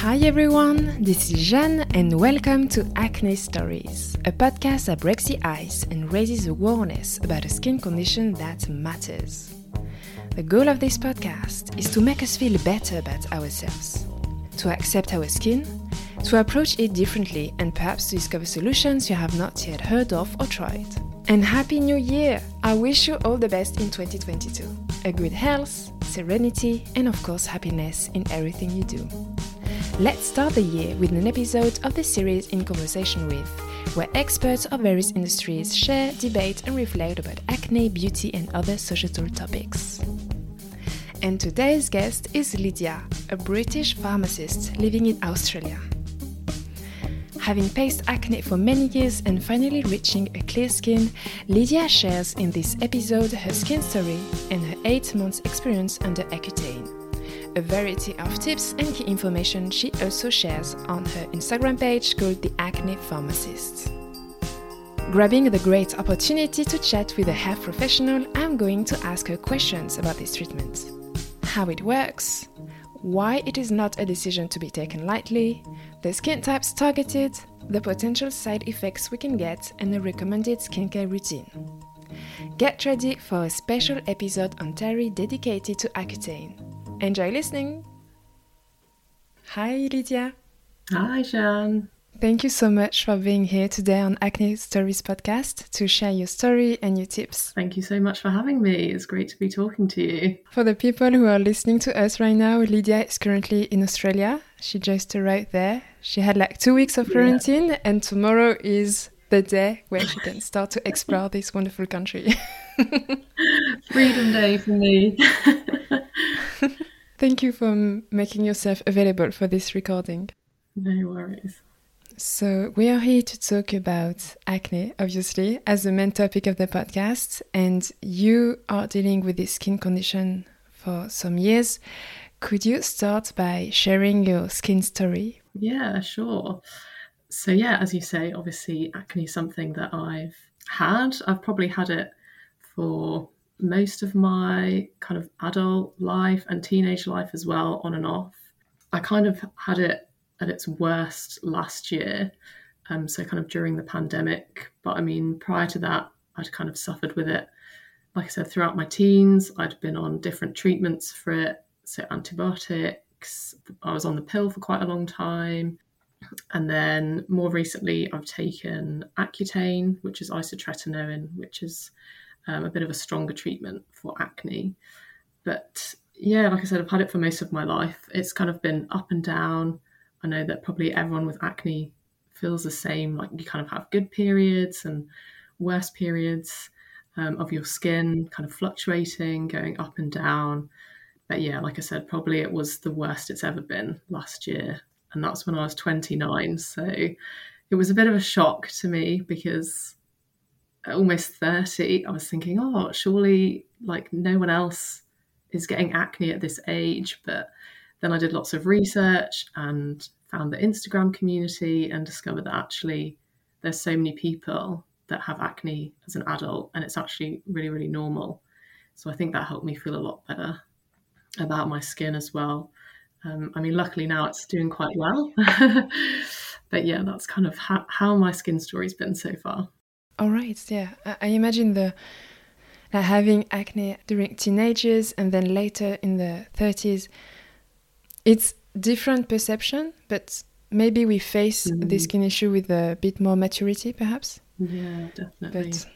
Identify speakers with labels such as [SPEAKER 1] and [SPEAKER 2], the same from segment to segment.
[SPEAKER 1] Hi everyone, this is Jeanne and welcome to Acne Stories, a podcast that breaks the ice and raises awareness about a skin condition that matters. The goal of this podcast is to make us feel better about ourselves, to accept our skin, to approach it differently, and perhaps to discover solutions you have not yet heard of or tried. And Happy New Year! I wish you all the best in 2022. A good health, serenity, and of course, happiness in everything you do. Let's start the year with an episode of the series In Conversation with, where experts of various industries share, debate, and reflect about acne, beauty, and other societal topics. And today's guest is Lydia, a British pharmacist living in Australia. Having faced acne for many years and finally reaching a clear skin, Lydia shares in this episode her skin story and her 8 months experience under Accutane. A variety of tips and key information she also shares on her Instagram page called The Acne Pharmacist. Grabbing the great opportunity to chat with a health professional, I'm going to ask her questions about this treatment how it works, why it is not a decision to be taken lightly, the skin types targeted, the potential side effects we can get, and a recommended skincare routine. Get ready for a special episode on Terry dedicated to Accutane. Enjoy listening! Hi, Lydia.
[SPEAKER 2] Hi, Jeanne.
[SPEAKER 1] Thank you so much for being here today on Acne Stories podcast to share your story and your tips.
[SPEAKER 2] Thank you so much for having me. It's great to be talking to you.
[SPEAKER 1] For the people who are listening to us right now, Lydia is currently in Australia. She just arrived there. She had like two weeks of quarantine, yeah. and tomorrow is the day where she can start to explore this wonderful country.
[SPEAKER 2] Freedom Day for me.
[SPEAKER 1] Thank you for making yourself available for this recording.
[SPEAKER 2] No worries.
[SPEAKER 1] So, we are here to talk about acne, obviously, as the main topic of the podcast. And you are dealing with this skin condition for some years. Could you start by sharing your skin story?
[SPEAKER 2] Yeah, sure. So, yeah, as you say, obviously, acne is something that I've had. I've probably had it for most of my kind of adult life and teenage life as well, on and off. I kind of had it at its worst last year. Um, so kind of during the pandemic. But I mean, prior to that, I'd kind of suffered with it. Like I said, throughout my teens, I'd been on different treatments for it, so antibiotics. I was on the pill for quite a long time. And then more recently, I've taken Accutane, which is isotretinoin, which is um, a bit of a stronger treatment for acne. But yeah, like I said, I've had it for most of my life. It's kind of been up and down. I know that probably everyone with acne feels the same. Like you kind of have good periods and worse periods um, of your skin, kind of fluctuating, going up and down. But yeah, like I said, probably it was the worst it's ever been last year. And that's when I was 29. So it was a bit of a shock to me because almost 30, I was thinking, oh, surely like no one else is getting acne at this age. But then I did lots of research and found the Instagram community and discovered that actually there's so many people that have acne as an adult and it's actually really, really normal. So I think that helped me feel a lot better about my skin as well. Um, I mean, luckily now it's doing quite well. but yeah, that's kind of how, how my skin story's been so far.
[SPEAKER 1] All right. Yeah. I imagine the like having acne during teenagers and then later in the 30s it's different perception, but maybe we face mm. this skin issue with a bit more maturity, perhaps.
[SPEAKER 2] Yeah, definitely.
[SPEAKER 1] But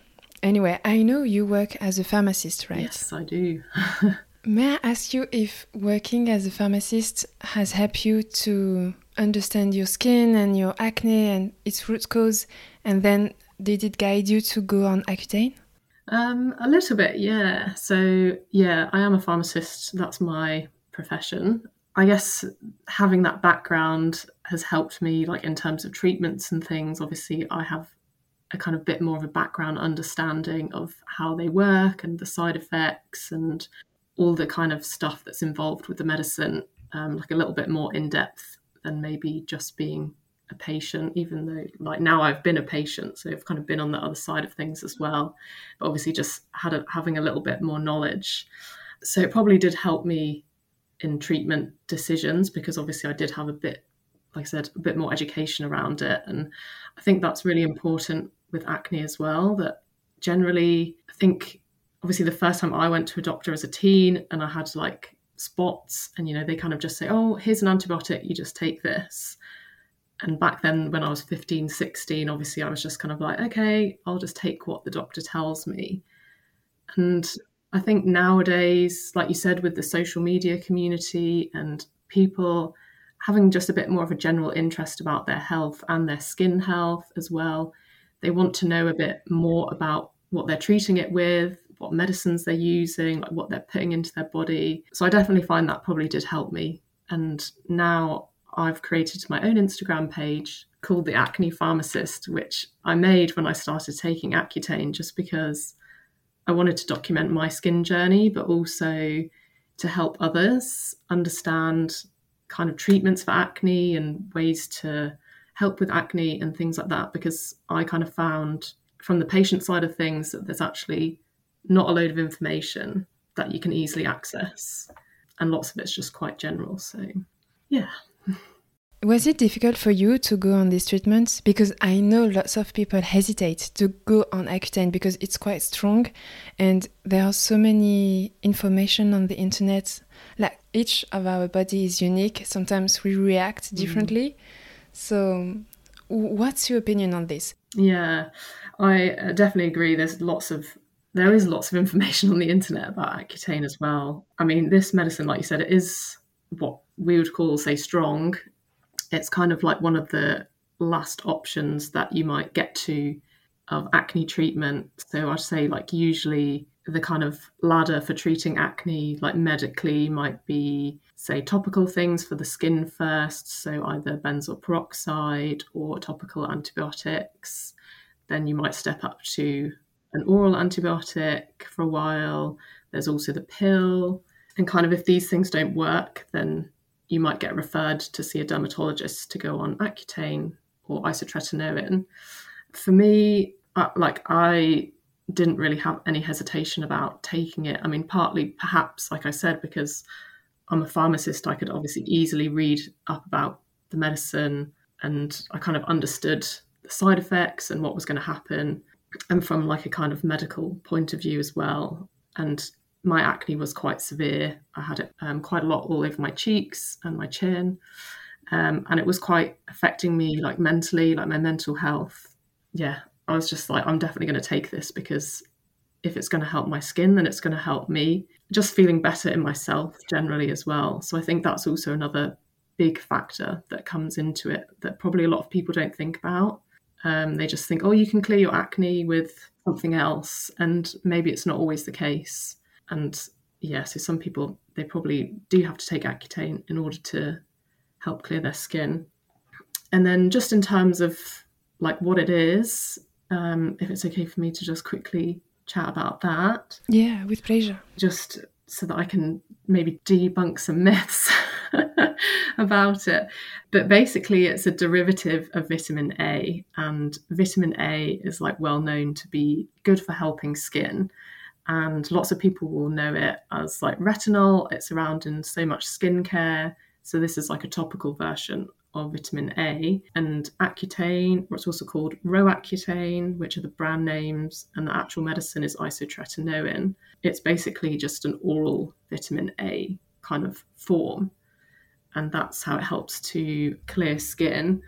[SPEAKER 1] anyway, I know you work as a pharmacist, right?
[SPEAKER 2] Yes, I do.
[SPEAKER 1] May I ask you if working as a pharmacist has helped you to understand your skin and your acne and its root cause, and then did it guide you to go on Accutane?
[SPEAKER 2] Um, a little bit, yeah. So, yeah, I am a pharmacist. That's my profession. I guess having that background has helped me, like in terms of treatments and things. Obviously, I have a kind of bit more of a background understanding of how they work and the side effects and all the kind of stuff that's involved with the medicine, um, like a little bit more in depth than maybe just being a patient, even though like now I've been a patient, so I've kind of been on the other side of things as well. But obviously, just had a, having a little bit more knowledge, so it probably did help me in treatment decisions because obviously I did have a bit like I said, a bit more education around it. And I think that's really important with acne as well. That generally, I think obviously the first time I went to a doctor as a teen and I had like spots, and you know, they kind of just say, oh, here's an antibiotic, you just take this. And back then, when I was 15, 16, obviously I was just kind of like, okay, I'll just take what the doctor tells me. And I think nowadays, like you said, with the social media community and people having just a bit more of a general interest about their health and their skin health as well, they want to know a bit more about what they're treating it with, what medicines they're using, like what they're putting into their body. So I definitely find that probably did help me. And now I've created my own Instagram page called The Acne Pharmacist, which I made when I started taking Accutane just because I wanted to document my skin journey, but also to help others understand kind of treatments for acne and ways to help with acne and things like that. Because I kind of found from the patient side of things that there's actually not a load of information that you can easily access, and lots of it's just quite general. So, yeah.
[SPEAKER 1] Was it difficult for you to go on these treatments? Because I know lots of people hesitate to go on Accutane because it's quite strong and there are so many information on the internet. Like each of our body is unique. Sometimes we react mm. differently. Mm. So what's your opinion on this?
[SPEAKER 2] Yeah, I uh, definitely agree. There's lots of there is lots of information on the internet about Accutane as well. I mean, this medicine, like you said, it is what we would call, say, strong it's kind of like one of the last options that you might get to of acne treatment. So I'd say like usually the kind of ladder for treating acne, like medically, might be say topical things for the skin first, so either benzoyl peroxide or topical antibiotics. Then you might step up to an oral antibiotic for a while. There's also the pill. And kind of if these things don't work, then you might get referred to see a dermatologist to go on Accutane or isotretinoin. For me, like I didn't really have any hesitation about taking it. I mean, partly perhaps, like I said, because I'm a pharmacist, I could obviously easily read up about the medicine and I kind of understood the side effects and what was going to happen. And from like a kind of medical point of view as well. And my acne was quite severe. I had it um, quite a lot all over my cheeks and my chin. Um, and it was quite affecting me like mentally, like my mental health. Yeah, I was just like, I'm definitely going to take this because if it's going to help my skin, then it's going to help me. Just feeling better in myself generally as well. So I think that's also another big factor that comes into it that probably a lot of people don't think about. Um, they just think, oh, you can clear your acne with something else. And maybe it's not always the case. And yeah, so some people they probably do have to take Accutane in order to help clear their skin. And then just in terms of like what it is, um, if it's okay for me to just quickly chat about that.
[SPEAKER 1] Yeah, with pleasure.
[SPEAKER 2] Just so that I can maybe debunk some myths about it. But basically, it's a derivative of vitamin A, and vitamin A is like well known to be good for helping skin and lots of people will know it as like retinol. It's around in so much skincare. So this is like a topical version of vitamin A and Accutane, what's also called Roaccutane, which are the brand names, and the actual medicine is isotretinoin. It's basically just an oral vitamin A kind of form, and that's how it helps to clear skin.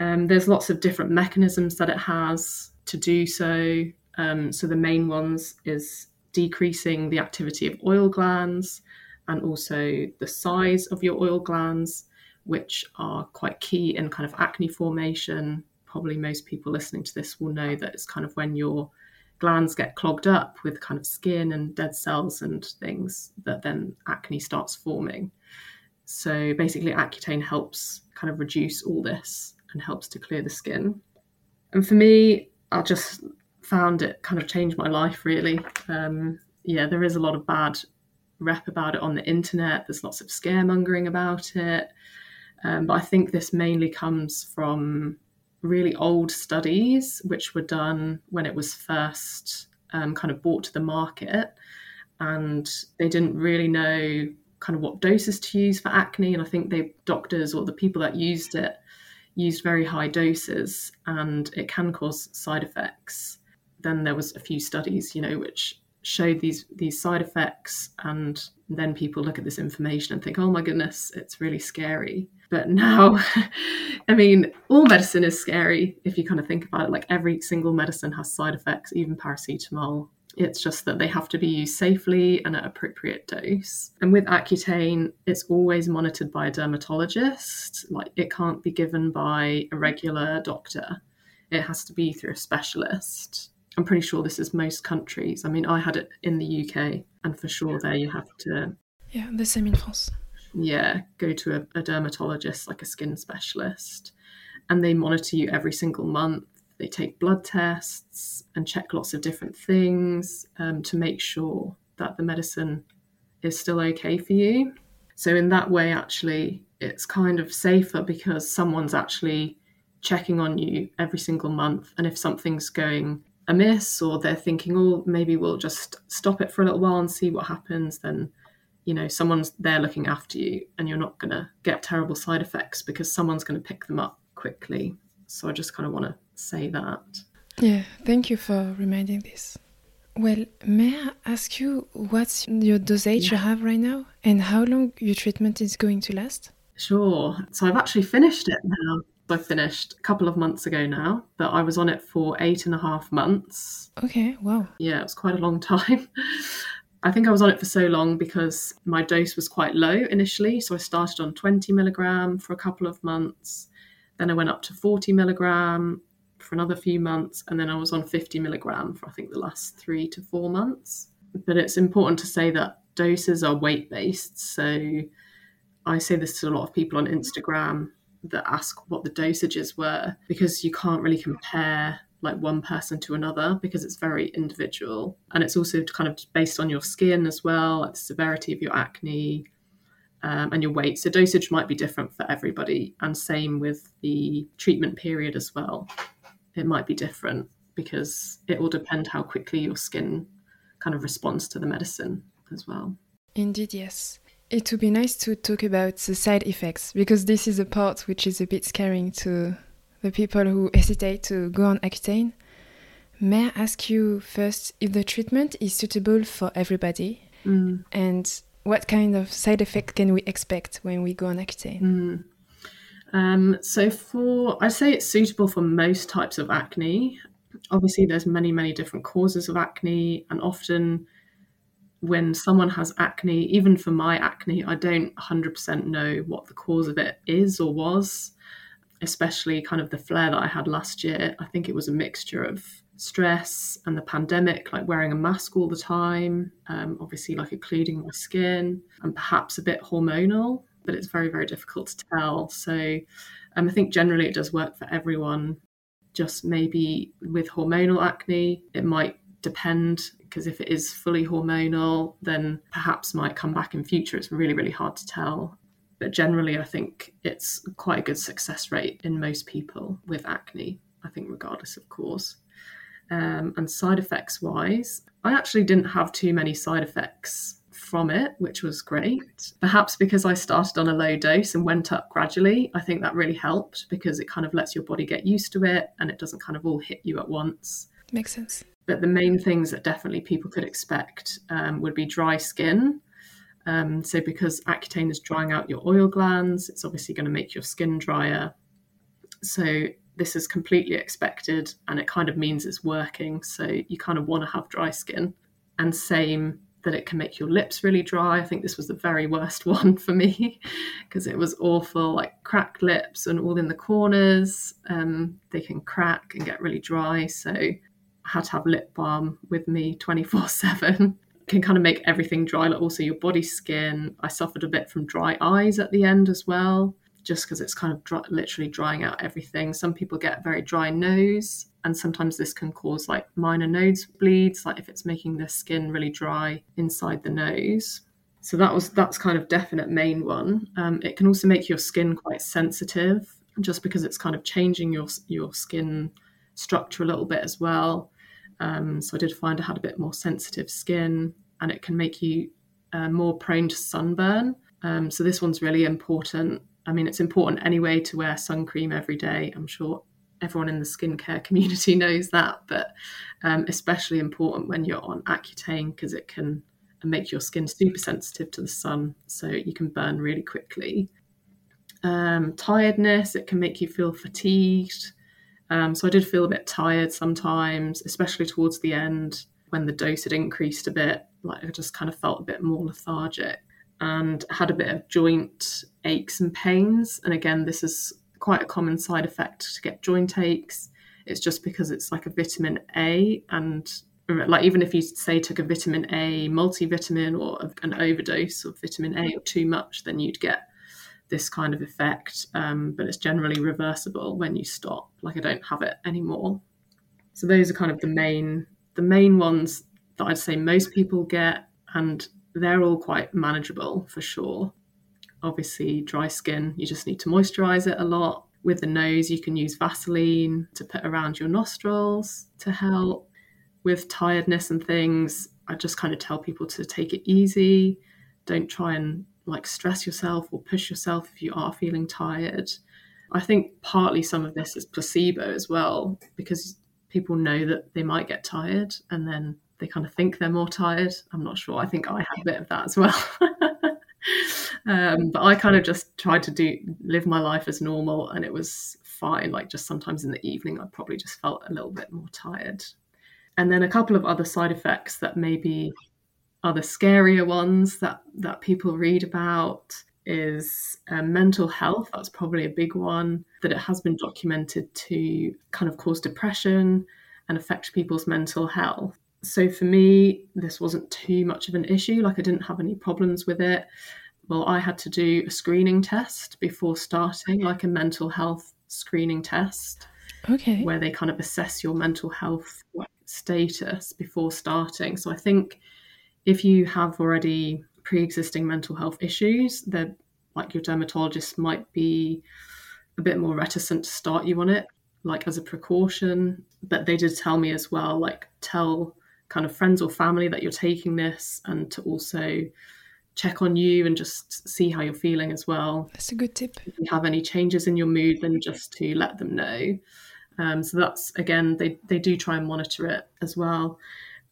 [SPEAKER 2] Um, there's lots of different mechanisms that it has to do so. Um, so the main ones is decreasing the activity of oil glands and also the size of your oil glands, which are quite key in kind of acne formation. Probably most people listening to this will know that it's kind of when your glands get clogged up with kind of skin and dead cells and things that then acne starts forming. So basically, Accutane helps kind of reduce all this and helps to clear the skin. And for me, I'll just found it kind of changed my life really. Um, yeah, there is a lot of bad rep about it on the internet. There's lots of scaremongering about it. Um, but I think this mainly comes from really old studies, which were done when it was first um, kind of brought to the market. And they didn't really know kind of what doses to use for acne. And I think the doctors or the people that used it used very high doses and it can cause side effects. Then there was a few studies, you know, which showed these these side effects and then people look at this information and think, oh my goodness, it's really scary. But now, I mean, all medicine is scary if you kind of think about it. Like every single medicine has side effects, even paracetamol. It's just that they have to be used safely and at appropriate dose. And with Accutane, it's always monitored by a dermatologist. Like it can't be given by a regular doctor. It has to be through a specialist. I'm pretty sure this is most countries. I mean, I had it in the UK, and for sure there you have to.
[SPEAKER 1] Yeah, the same in France.
[SPEAKER 2] Yeah, go to a, a dermatologist, like a skin specialist, and they monitor you every single month they take blood tests and check lots of different things um, to make sure that the medicine is still okay for you. So, in that way, actually, it's kind of safer because someone's actually checking on you every single month. And if something's going amiss or they're thinking, oh, maybe we'll just stop it for a little while and see what happens, then you know someone's there looking after you and you're not going to get terrible side effects because someone's going to pick them up quickly so i just kind of want to say that.
[SPEAKER 1] Yeah, thank you for reminding this. Well, may I ask you what's your dosage yeah. you have right now and how long your treatment is going to last?
[SPEAKER 2] Sure. So I've actually finished it now. I finished a couple of months ago now, but I was on it for eight and a half months.
[SPEAKER 1] Okay, wow.
[SPEAKER 2] Yeah, it was quite a long time. I think I was on it for so long because my dose was quite low initially. So I started on 20 milligram for a couple of months. Then I went up to 40 milligram for another few months, and then I was on 50 milligram for I think the last three to four months. But it's important to say that doses are weight based. So I say this to a lot of people on Instagram that ask what the dosages were because you can't really compare like one person to another because it's very individual and it's also kind of based on your skin as well like the severity of your acne um, and your weight so dosage might be different for everybody and same with the treatment period as well it might be different because it will depend how quickly your skin kind of responds to the medicine as well.
[SPEAKER 1] Indeed, yes. It would be nice to talk about the side effects because this is a part which is a bit scaring to the people who hesitate to go on Accutane. May I ask you first if the treatment is suitable for everybody mm. and what kind of side effect can we expect when we go on Accutane?
[SPEAKER 2] Mm. Um, so for I say it's suitable for most types of acne. Obviously, there's many many different causes of acne, and often when someone has acne, even for my acne, I don't 100% know what the cause of it is or was. Especially kind of the flare that I had last year. I think it was a mixture of stress and the pandemic, like wearing a mask all the time, um, obviously like occluding my skin, and perhaps a bit hormonal but it's very, very difficult to tell. So um, I think generally it does work for everyone. Just maybe with hormonal acne, it might depend because if it is fully hormonal, then perhaps might come back in future. It's really, really hard to tell. But generally, I think it's quite a good success rate in most people with acne, I think, regardless of cause. Um, and side effects wise, I actually didn't have too many side effects from it, which was great. Perhaps because I started on a low dose and went up gradually, I think that really helped because it kind of lets your body get used to it and it doesn't kind of all hit you at once.
[SPEAKER 1] Makes sense.
[SPEAKER 2] But the main things that definitely people could expect um, would be dry skin. Um, so, because Accutane is drying out your oil glands, it's obviously going to make your skin drier. So, this is completely expected and it kind of means it's working. So, you kind of want to have dry skin. And same that it can make your lips really dry. I think this was the very worst one for me because it was awful, like cracked lips and all in the corners. Um, they can crack and get really dry. So had to have lip balm with me 24 7. Can kind of make everything dry, like also your body skin. I suffered a bit from dry eyes at the end as well, just because it's kind of dry, literally drying out everything. Some people get very dry nose and sometimes this can cause like minor nose bleeds like if it's making the skin really dry inside the nose so that was that's kind of definite main one um, it can also make your skin quite sensitive just because it's kind of changing your your skin structure a little bit as well um, so i did find i had a bit more sensitive skin and it can make you uh, more prone to sunburn. Um, so this one's really important. I mean, it's important anyway to wear sun cream every day. I'm sure everyone in the skincare community knows that, but um, especially important when you're on Accutane because it can make your skin super sensitive to the sun, so you can burn really quickly. Um, tiredness, it can make you feel fatigued. Um, so I did feel a bit tired sometimes, especially towards the end when the dose had increased a bit. Like I just kind of felt a bit more lethargic and had a bit of joint aches and pains. And again, this is quite a common side effect to get joint aches. It's just because it's like a vitamin A and like even if you say took a vitamin A multivitamin or an overdose of vitamin A or too much, then you'd get this kind of effect. Um, but it's generally reversible when you stop. Like I don't have it anymore. So those are kind of the main the main ones that I'd say most people get, and they're all quite manageable for sure. Obviously, dry skin, you just need to moisturize it a lot. With the nose, you can use Vaseline to put around your nostrils to help with tiredness and things, I just kind of tell people to take it easy. Don't try and like stress yourself or push yourself if you are feeling tired. I think partly some of this is placebo as well, because people know that they might get tired and then they kind of think they're more tired. I'm not sure. I think I had a bit of that as well. um, but I kind of just tried to do live my life as normal and it was fine. Like just sometimes in the evening, I probably just felt a little bit more tired. And then a couple of other side effects that maybe are the scarier ones that, that people read about is uh, mental health. That's probably a big one, that it has been documented to kind of cause depression and affect people's mental health. So for me, this wasn't too much of an issue. Like I didn't have any problems with it. Well, I had to do a screening test before starting, like a mental health screening test.
[SPEAKER 1] Okay.
[SPEAKER 2] Where they kind of assess your mental health status before starting. So I think if you have already pre-existing mental health issues, then like your dermatologist might be a bit more reticent to start you on it, like as a precaution. But they did tell me as well, like tell kind of friends or family that you're taking this and to also check on you and just see how you're feeling as well.
[SPEAKER 1] That's a good tip.
[SPEAKER 2] If you have any changes in your mood, then just to let them know. Um, so that's again, they they do try and monitor it as well.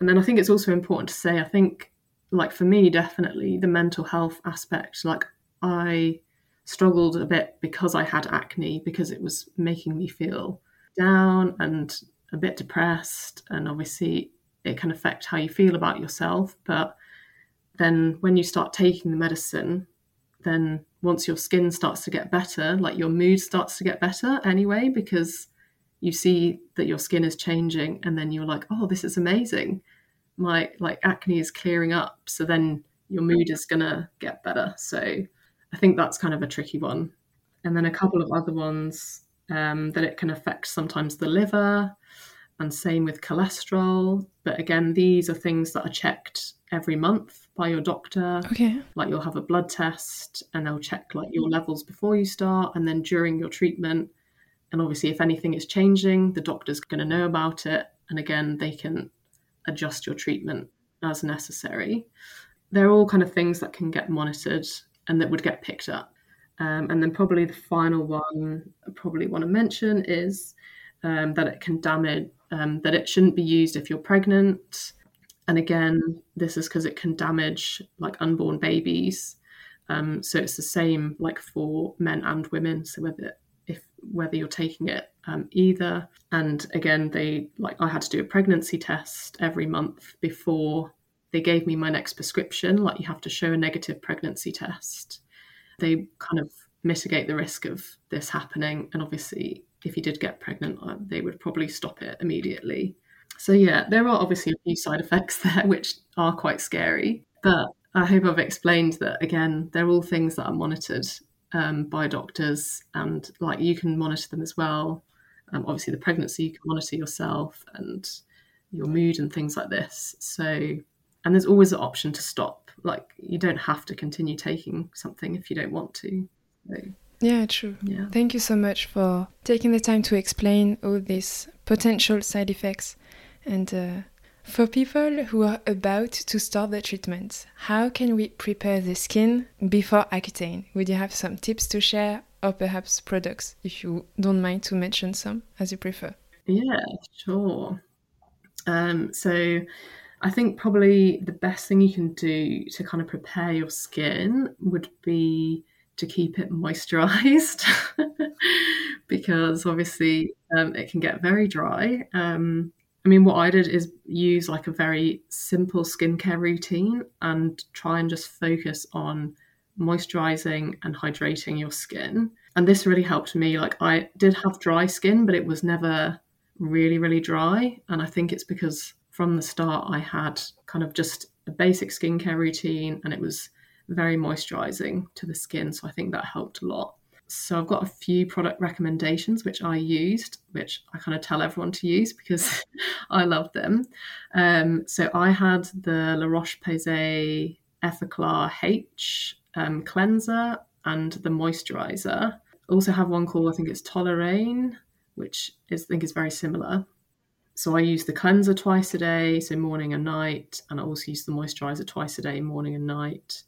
[SPEAKER 2] And then I think it's also important to say, I think, like for me, definitely the mental health aspect. Like I struggled a bit because I had acne because it was making me feel down and a bit depressed, and obviously it can affect how you feel about yourself. But then when you start taking the medicine, then once your skin starts to get better, like your mood starts to get better anyway, because you see that your skin is changing and then you're like oh this is amazing. My like acne is clearing up. So then your mood is going to get better. So i think that's kind of a tricky one. And then a couple of other ones um, that it can affect sometimes the liver and same with cholesterol. But again these are things that are checked every month by your doctor.
[SPEAKER 1] Okay.
[SPEAKER 2] Like you'll have a blood test and they'll check like your levels before you start and then during your treatment and obviously, if anything is changing, the doctor's going to know about it. And again, they can adjust your treatment as necessary. They're all kind of things that can get monitored and that would get picked up. Um, and then, probably the final one I probably want to mention is um, that it can damage, um, that it shouldn't be used if you're pregnant. And again, this is because it can damage like unborn babies. Um, so it's the same like for men and women. So whether whether you're taking it um, either. And again, they like I had to do a pregnancy test every month before they gave me my next prescription. Like you have to show a negative pregnancy test. They kind of mitigate the risk of this happening. And obviously, if you did get pregnant, uh, they would probably stop it immediately. So yeah, there are obviously a few side effects there which are quite scary. But I hope I've explained that again, they're all things that are monitored um, by doctors, and like you can monitor them as well. Um, obviously, the pregnancy you can monitor yourself and your mood and things like this. So, and there's always an option to stop. Like you don't have to continue taking something if you don't want to. So,
[SPEAKER 1] yeah, true.
[SPEAKER 2] Yeah.
[SPEAKER 1] Thank you so much for taking the time to explain all these potential side effects. And uh, For people who are about to start the treatment, how can we prepare the skin before Accutane? Would you have some tips to share or perhaps products if you don't mind to mention some as you prefer?
[SPEAKER 2] Yeah, sure. Um, so I think probably the best thing you can do to kind of prepare your skin would be to keep it moisturized because obviously um, it can get very dry. Um, I mean, what I did is use like a very simple skincare routine and try and just focus on moisturizing and hydrating your skin. And this really helped me. Like, I did have dry skin, but it was never really, really dry. And I think it's because from the start I had kind of just a basic skincare routine and it was very moisturizing to the skin. So I think that helped a lot. So I've got a few product recommendations which I used, which I kind of tell everyone to use because I love them. Um, so I had the La Roche Posay Effaclar H um, cleanser and the moisturizer. Also have one called I think it's Toleriane, which is I think is very similar. So I use the cleanser twice a day, so morning and night, and I also use the moisturizer twice a day, morning and night.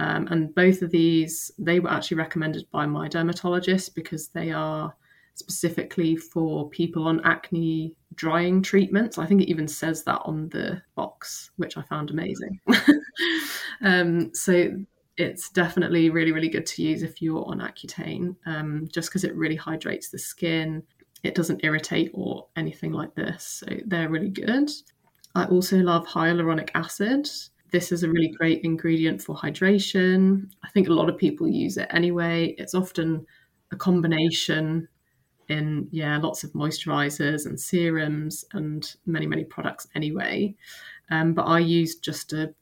[SPEAKER 2] Um, and both of these, they were actually recommended by my dermatologist because they are specifically for people on acne drying treatments. I think it even says that on the box, which I found amazing. um, so it's definitely really, really good to use if you're on Accutane, um, just because it really hydrates the skin. It doesn't irritate or anything like this. So they're really good. I also love hyaluronic acid this is a really great ingredient for hydration. I think a lot of people use it anyway. It's often a combination in yeah lots of moisturizers and serums and many many products anyway. Um, but I use just a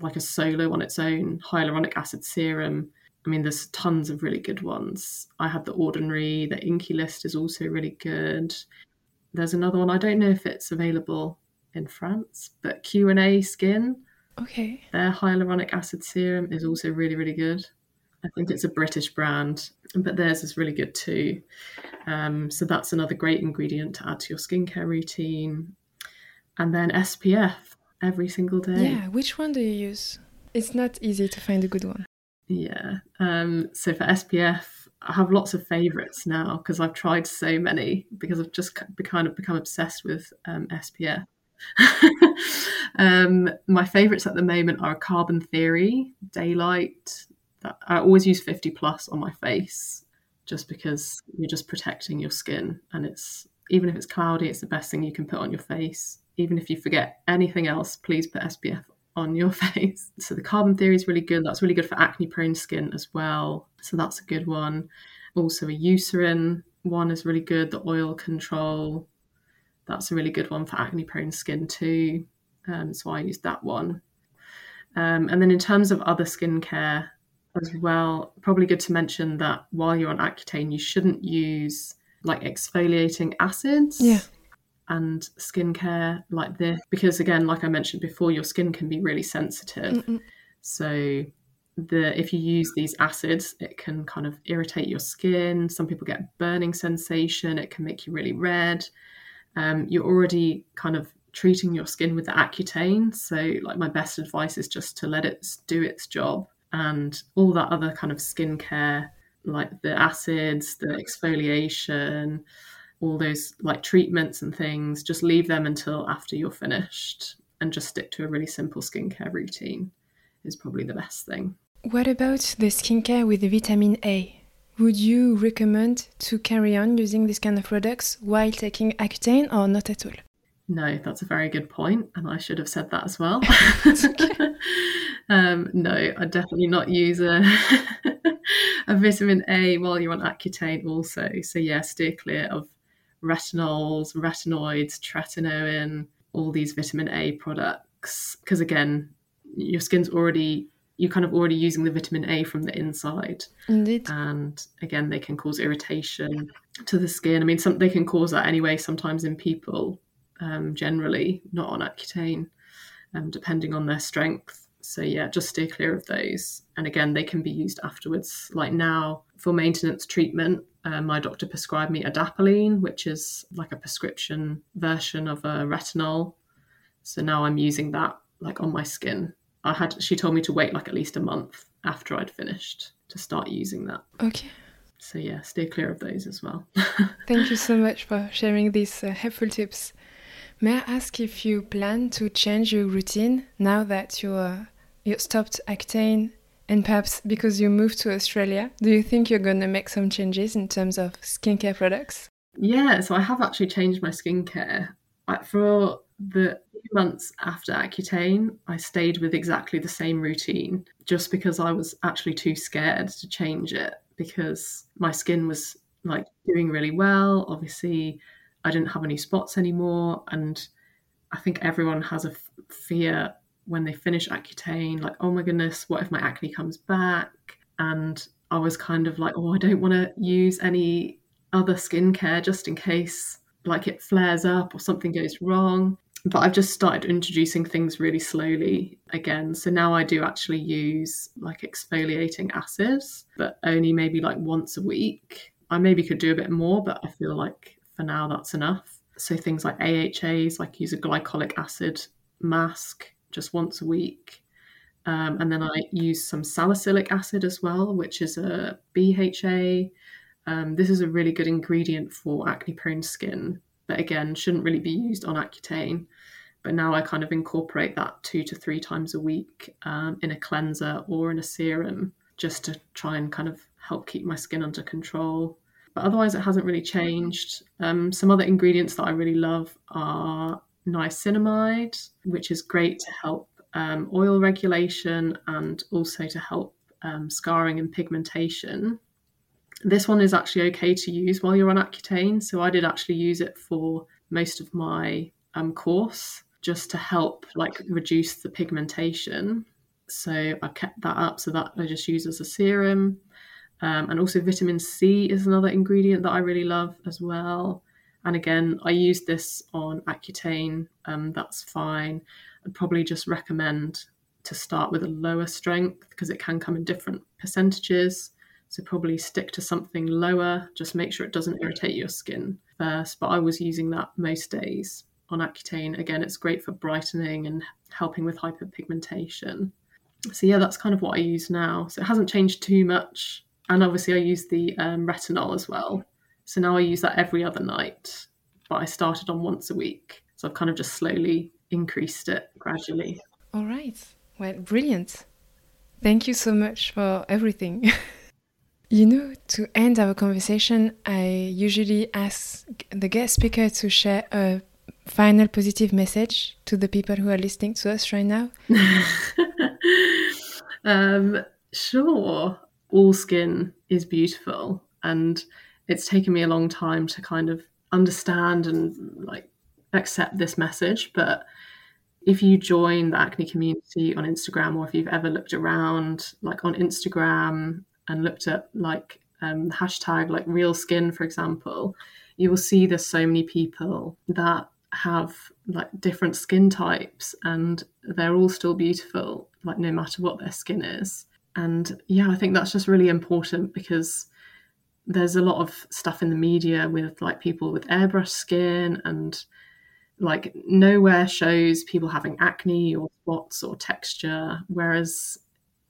[SPEAKER 2] like a solo on its own hyaluronic acid serum. I mean, there's tons of really good ones. I had the Ordinary, the Inkey List is also really good. There's another one. I don't know if it's available in France, but Q and A Skin
[SPEAKER 1] Okay.
[SPEAKER 2] Their hyaluronic acid serum is also really, really good. I think it's a British brand, but theirs is really good too. Um, so that's another great ingredient to add to your skincare routine. And then SPF every single day.
[SPEAKER 1] Yeah, which one do you use? It's not easy to find a good one.
[SPEAKER 2] Yeah. Um, so for SPF, I have lots of favorites now because I've tried so many because I've just kind of become obsessed with um, SPF. um, my favourites at the moment are Carbon Theory, Daylight. I always use 50 plus on my face just because you're just protecting your skin. And it's even if it's cloudy, it's the best thing you can put on your face. Even if you forget anything else, please put SPF on your face. So the Carbon Theory is really good. That's really good for acne prone skin as well. So that's a good one. Also, a Eucerin one is really good. The oil control that's a really good one for acne prone skin too. Um, so I use that one. Um, and then in terms of other skincare as well, probably good to mention that while you're on Accutane, you shouldn't use like exfoliating acids.
[SPEAKER 1] Yeah.
[SPEAKER 2] And skincare like this, because again, like I mentioned before, your skin can be really sensitive. Mm-mm. So the if you use these acids, it can kind of irritate your skin. Some people get burning sensation. It can make you really red um, you're already kind of treating your skin with the Accutane. So, like, my best advice is just to let it do its job and all that other kind of skincare, like the acids, the exfoliation, all those like treatments and things, just leave them until after you're finished and just stick to a really simple skincare routine is probably the best thing.
[SPEAKER 1] What about the skincare with the vitamin A? Would you recommend to carry on using this kind of products while taking Accutane or not at all?
[SPEAKER 2] No, that's a very good point, and I should have said that as well. um, no, I definitely not use a, a vitamin A while you're on Accutane. Also, so yeah, steer clear of retinols, retinoids, tretinoin, all these vitamin A products, because again, your skin's already you're kind of already using the vitamin A from the inside.
[SPEAKER 1] Indeed.
[SPEAKER 2] And again, they can cause irritation to the skin. I mean, some they can cause that anyway. Sometimes in people, um, generally not on Accutane, um, depending on their strength. So yeah, just stay clear of those. And again, they can be used afterwards. Like now for maintenance treatment, uh, my doctor prescribed me adapalene, which is like a prescription version of a retinol So now I'm using that like on my skin. I had she told me to wait like at least a month after I'd finished to start using that.
[SPEAKER 1] Okay.
[SPEAKER 2] So yeah, stay clear of those as well.
[SPEAKER 1] Thank you so much for sharing these uh, helpful tips. May I ask if you plan to change your routine now that you uh, you stopped Accutane and perhaps because you moved to Australia, do you think you're going to make some changes in terms of skincare products?
[SPEAKER 2] Yeah, so I have actually changed my skincare. For the few months after Accutane, I stayed with exactly the same routine just because I was actually too scared to change it because my skin was like doing really well. Obviously, I didn't have any spots anymore. And I think everyone has a f- fear when they finish Accutane, like, oh my goodness, what if my acne comes back? And I was kind of like, oh, I don't want to use any other skincare just in case like it flares up or something goes wrong. But I've just started introducing things really slowly again. So now I do actually use like exfoliating acids, but only maybe like once a week. I maybe could do a bit more, but I feel like for now that's enough. So things like AHAs, like use a glycolic acid mask just once a week. Um, and then I use some salicylic acid as well, which is a BHA um, this is a really good ingredient for acne prone skin, but again, shouldn't really be used on Accutane. But now I kind of incorporate that two to three times a week um, in a cleanser or in a serum just to try and kind of help keep my skin under control. But otherwise, it hasn't really changed. Um, some other ingredients that I really love are niacinamide, which is great to help um, oil regulation and also to help um, scarring and pigmentation. This one is actually okay to use while you're on Accutane. So I did actually use it for most of my um, course just to help like reduce the pigmentation. So I kept that up so that I just use as a serum. Um, and also vitamin C is another ingredient that I really love as well. And again, I use this on Accutane. Um, that's fine. I'd probably just recommend to start with a lower strength because it can come in different percentages. So probably stick to something lower. Just make sure it doesn't irritate your skin first. But I was using that most days on Accutane. Again, it's great for brightening and helping with hyperpigmentation. So yeah, that's kind of what I use now. So it hasn't changed too much. And obviously, I use the um, retinol as well. So now I use that every other night. But I started on once a week. So I've kind of just slowly increased it gradually.
[SPEAKER 1] All right. Well, brilliant. Thank you so much for everything. You know, to end our conversation, I usually ask the guest speaker to share a final positive message to the people who are listening to us right now.
[SPEAKER 2] um, sure. All skin is beautiful, and it's taken me a long time to kind of understand and like accept this message. But if you join the acne community on Instagram, or if you've ever looked around, like on Instagram and looked at like um, hashtag like real skin, for example, you will see there's so many people that have like different skin types and they're all still beautiful, like no matter what their skin is. And yeah, I think that's just really important because there's a lot of stuff in the media with like people with airbrush skin and like nowhere shows people having acne or spots or texture whereas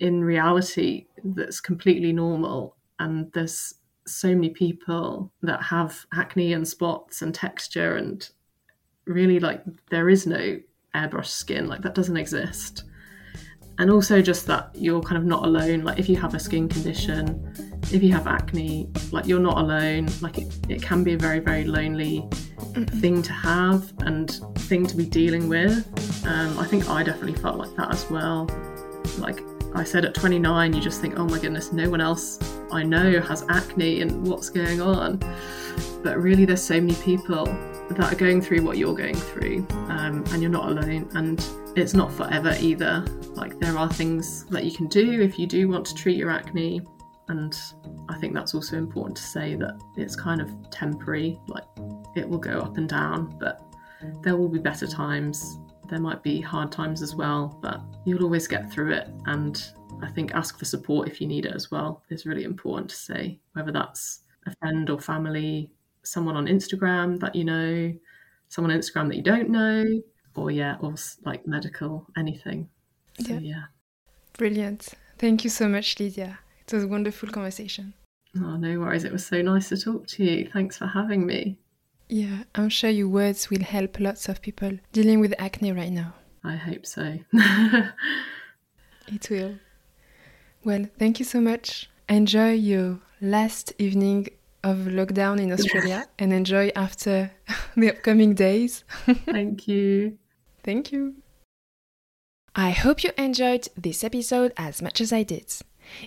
[SPEAKER 2] in reality that's completely normal. And there's so many people that have acne and spots and texture and really like there is no airbrush skin. Like that doesn't exist and also just that you're kind of not alone like if you have a skin condition if you have acne like you're not alone like it, it can be a very very lonely thing to have and thing to be dealing with um, i think i definitely felt like that as well like I said at 29, you just think, oh my goodness, no one else I know has acne and what's going on. But really, there's so many people that are going through what you're going through, um, and you're not alone. And it's not forever either. Like, there are things that you can do if you do want to treat your acne. And I think that's also important to say that it's kind of temporary, like, it will go up and down, but there will be better times there might be hard times as well, but you'll always get through it. And I think ask for support if you need it as well is really important to say, whether that's a friend or family, someone on Instagram that you know, someone on Instagram that you don't know. Or yeah, or like medical, anything. So, yeah. yeah.
[SPEAKER 1] Brilliant. Thank you so much, Lydia. It was a wonderful conversation.
[SPEAKER 2] Oh, no worries. It was so nice to talk to you. Thanks for having me.
[SPEAKER 1] Yeah, I'm sure your words will help lots of people dealing with acne right now.
[SPEAKER 2] I hope so.
[SPEAKER 1] it will. Well, thank you so much. Enjoy your last evening of lockdown in Australia and enjoy after the upcoming days.
[SPEAKER 2] thank you.
[SPEAKER 1] Thank you. I hope you enjoyed this episode as much as I did.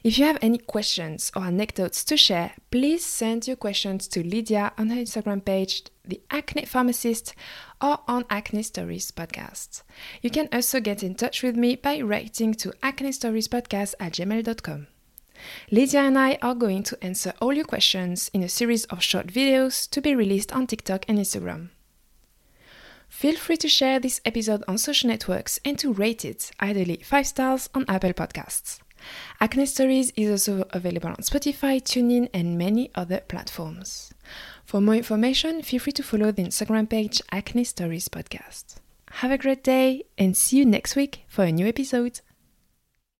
[SPEAKER 1] If you have any questions or anecdotes to share, please send your questions to Lydia on her Instagram page, The Acne Pharmacist, or on Acne Stories Podcast. You can also get in touch with me by writing to acne stories podcast at gmail.com. Lydia and I are going to answer all your questions in a series of short videos to be released on TikTok and Instagram. Feel free to share this episode on social networks and to rate it, ideally 5 stars on Apple Podcasts. Acne Stories is also available on Spotify, TuneIn, and many other platforms. For more information, feel free to follow the Instagram page Acne Stories Podcast. Have a great day and see you next week for a new episode.